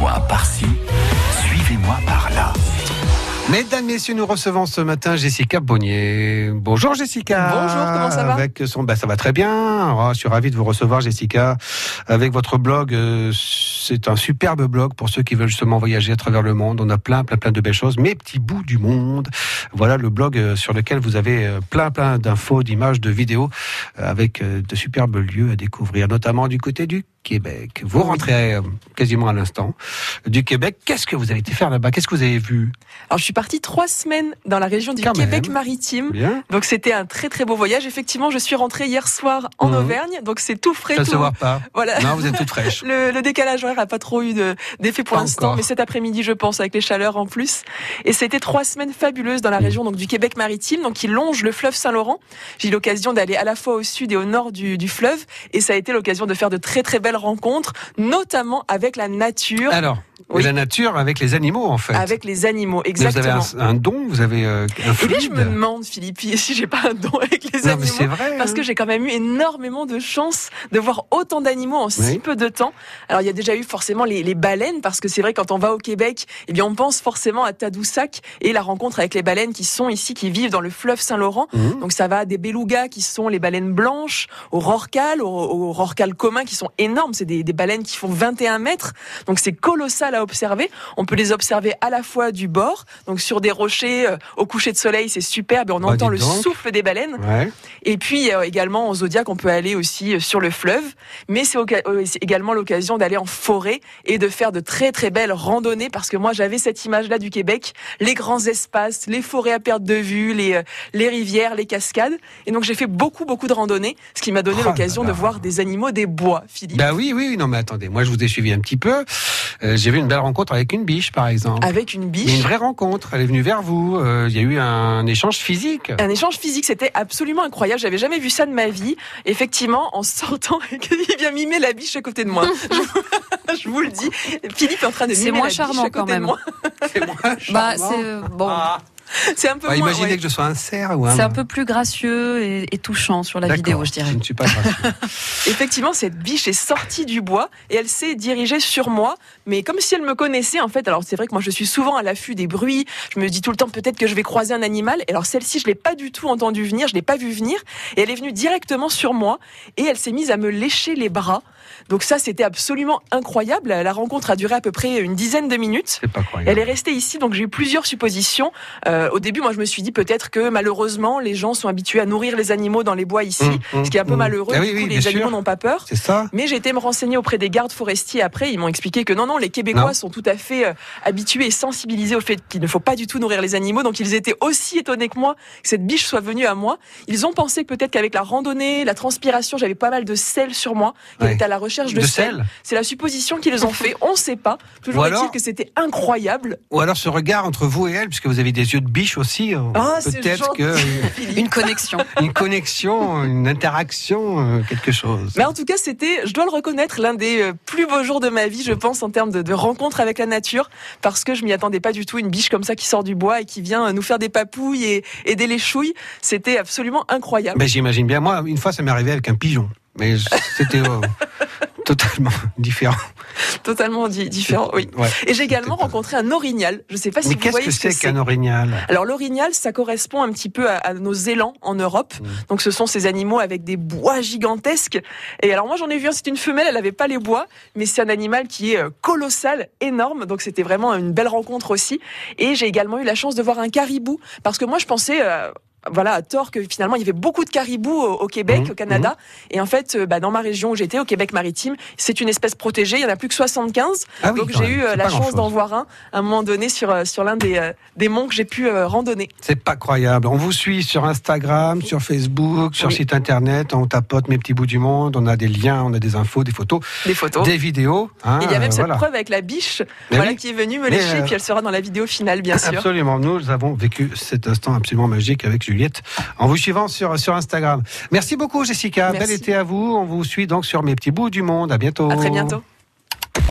Suivez-moi par-ci, suivez-moi par-là. Mesdames, Messieurs, nous recevons ce matin Jessica Bonnier. Bonjour Jessica. Bonjour, comment ça va Avec son, bah, ça va très bien. Oh, je suis ravi de vous recevoir Jessica avec votre blog. euh, C'est un superbe blog pour ceux qui veulent justement voyager à travers le monde. On a plein, plein, plein de belles choses. Mes petits bouts du monde. Voilà le blog euh, sur lequel vous avez euh, plein, plein d'infos, d'images, de vidéos avec de superbes lieux à découvrir, notamment du côté du Québec. Vous rentrez euh, quasiment à l'instant du Québec. Qu'est-ce que vous avez été faire là-bas? Qu'est-ce que vous avez vu? Alors, je suis partie trois semaines dans la région du Quand Québec même. maritime. Bien. Donc, c'était un très très beau voyage. Effectivement, je suis rentrée hier soir en Mhm. Auvergne. Donc, c'est tout frais. Ça se tout... voit pas. Voilà. Non, vous êtes toute fraîche. Le, le décalage horaire n'a pas trop eu de- d'effet pour l'instant, mais cet après-midi, je pense, avec les chaleurs en plus. Et c'était trois semaines fabuleuses dans la région donc du Québec maritime, donc qui longe le fleuve Saint-Laurent. J'ai eu l'occasion d'aller à la fois au sud et au nord du, du fleuve, et ça a été l'occasion de faire de très très belles rencontres, notamment avec la nature, Alors, Oui. et la nature avec les animaux en fait. avec les animaux. Mais vous avez Exactement. un, un don, vous avez euh, un Eh fluide. bien, je me demande, Philippe, si j'ai pas un don avec les non, mais animaux. c'est vrai. Parce hein. que j'ai quand même eu énormément de chance de voir autant d'animaux en si peu de temps. Alors il y a déjà eu forcément les, les baleines parce que c'est vrai quand on va au Québec, eh bien on pense forcément à Tadoussac et la rencontre avec les baleines qui sont ici, qui vivent dans le fleuve Saint-Laurent. Mhm. Donc ça va des belugas qui sont les baleines blanches, au rorcal, au, au rorcal commun qui sont énormes. C'est des, des baleines qui font 21 mètres. Donc c'est colossal à observer. On peut les observer à la fois du bord, donc sur des rochers euh, au coucher de soleil, c'est superbe. Et on Bah, entend le donc. souffle des baleines. Ouais. Et puis euh, également en Zodiac, on peut aller aussi euh, sur le fleuve, mais c'est également l'occasion d'aller en forêt et de faire de très très belles randonnées parce que moi j'avais cette image-là du Québec, les grands espaces, les forêts à perte de vue, les les rivières, les cascades, et donc j'ai fait beaucoup beaucoup de randonnées, ce qui m'a donné Oh l'occasion de voir des animaux des bois, Philippe. Bah oui, oui, non mais attendez, moi je vous ai suivi un petit peu. Euh, J'ai vu une belle rencontre avec une biche par exemple. Avec une a une biche. vraie rencontre, elle est venue vers vous, euh, il y a eu un échange physique. Un échange physique, c'était absolument incroyable. J'avais jamais vu ça de ma vie. Effectivement, en sortant, il vient mimer la biche à côté de moi. Je vous, le dis. Philippe est en train de C'est mimer moins la biche charmant, à côté quand de même. moi. C'est moi, Bah, charmant. c'est bon. Ah. C'est un peu Bah, moins. imaginez ouais. que je sois un cerf ou un. C'est un peu plus gracieux et, et touchant sur la vidéo, je dirais. Je ne suis pas gracieux. Effectivement, cette biche est sortie du bois et elle s'est dirigée sur moi, mais comme si elle me connaissait en fait. Alors c'est vrai que moi je suis souvent à l'affût des bruits. Je me dis tout le temps peut-être que je vais croiser un animal. Et alors celle-ci, je l'ai pas du tout entendu venir, je l'ai pas vu venir, et elle est venue directement sur moi et elle s'est mise à me lécher les bras. Donc ça, c'était absolument incroyable. La rencontre a duré à peu près une dizaine de minutes. Pas. Elle est restée ici, donc j'ai eu plusieurs suppositions. Euh, au début, moi, je me suis dit peut-être que malheureusement, les gens sont habitués à nourrir les animaux dans les bois ici, Mmh, ce qui est un peu mmh. malheureux. Ah du oui, coup, oui, les animaux n'ont pas peur. C'est ça Mais j'ai été me renseigner auprès des gardes forestiers après. Ils m'ont expliqué que non, non, les Québécois Non. sont tout à fait euh, habitués et sensibilisés au fait qu'il ne faut pas du tout nourrir les animaux. Donc ils étaient aussi étonnés que moi que cette biche soit venue à moi. Ils ont pensé que peut-être qu'avec la randonnée, la transpiration, j'avais pas mal de sel sur moi. Ouais. était à la recherche de, De sel. sel C'est la supposition qu'ils ont fait. On ne sait pas. Toujours Ou est-il que c'était incroyable. Ou alors ce regard entre vous et elle, puisque vous avez des yeux de biche aussi. euh, Ah, c'est Peut-être que. Une connexion. une connexion, une interaction, euh, quelque chose. Mais en tout cas, c'était, je dois le reconnaître, l'un des euh, plus beaux jours de ma vie, je pense, en termes de, de rencontre avec la nature, parce que je m'y attendais pas du tout. Une biche comme ça qui sort du bois et qui vient nous faire des papouilles et, et des léchouilles, c'était absolument incroyable. Ben, J'imagine bien. Moi, une fois, ça m'est arrivé avec un pigeon. Mais c'était euh, totalement différent. Totalement di- différent, oui. Ouais. Et j'ai également rencontré un orignal. Je sais pas si Mais vous voyez que ce que c'est qu'un orignal? Alors l'orignal, ça correspond un petit peu à, à nos élans en Europe. Mm. Donc ce sont ces animaux avec des bois gigantesques. Et alors moi j'en ai vu un, c'est une femelle, elle avait pas les bois, mais c'est un animal qui est euh, colossal, énorme. Donc c'était vraiment une belle rencontre aussi. Et j'ai également eu la chance de voir un caribou, parce que moi je pensais. euh, voilà, à tort que finalement il y avait beaucoup de caribous au, au Québec, Mhm, au Canada, et en fait, euh, bah, dans ma région où j'étais, au Québec maritime, c'est une espèce protégée. Il y en a plus que 75, Ah oui, donc j'ai eu euh, la chance d'en voir un à un moment donné sur euh, sur l'un des des monts que j'ai pu euh, randonner. C'est pas croyable. On vous suit sur Instagram, sur Facebook, sur Oui. site internet. On tapote mes petits bouts du monde. On a des liens, on a des infos, des photos, Des photos. des vidéos. hein, il y a même euh, cette voilà. preuve avec la biche Mais voilà, oui. qui est venue me lécher, euh, puis elle sera dans la vidéo finale, bien sûr. Absolument. Nous avons vécu cet instant absolument magique avec Juliette en vous suivant sur, sur Instagram. Merci beaucoup, Jessica. Merci. Bel été à vous. On vous suit donc sur mes petits bouts du monde. À bientôt. À très bientôt.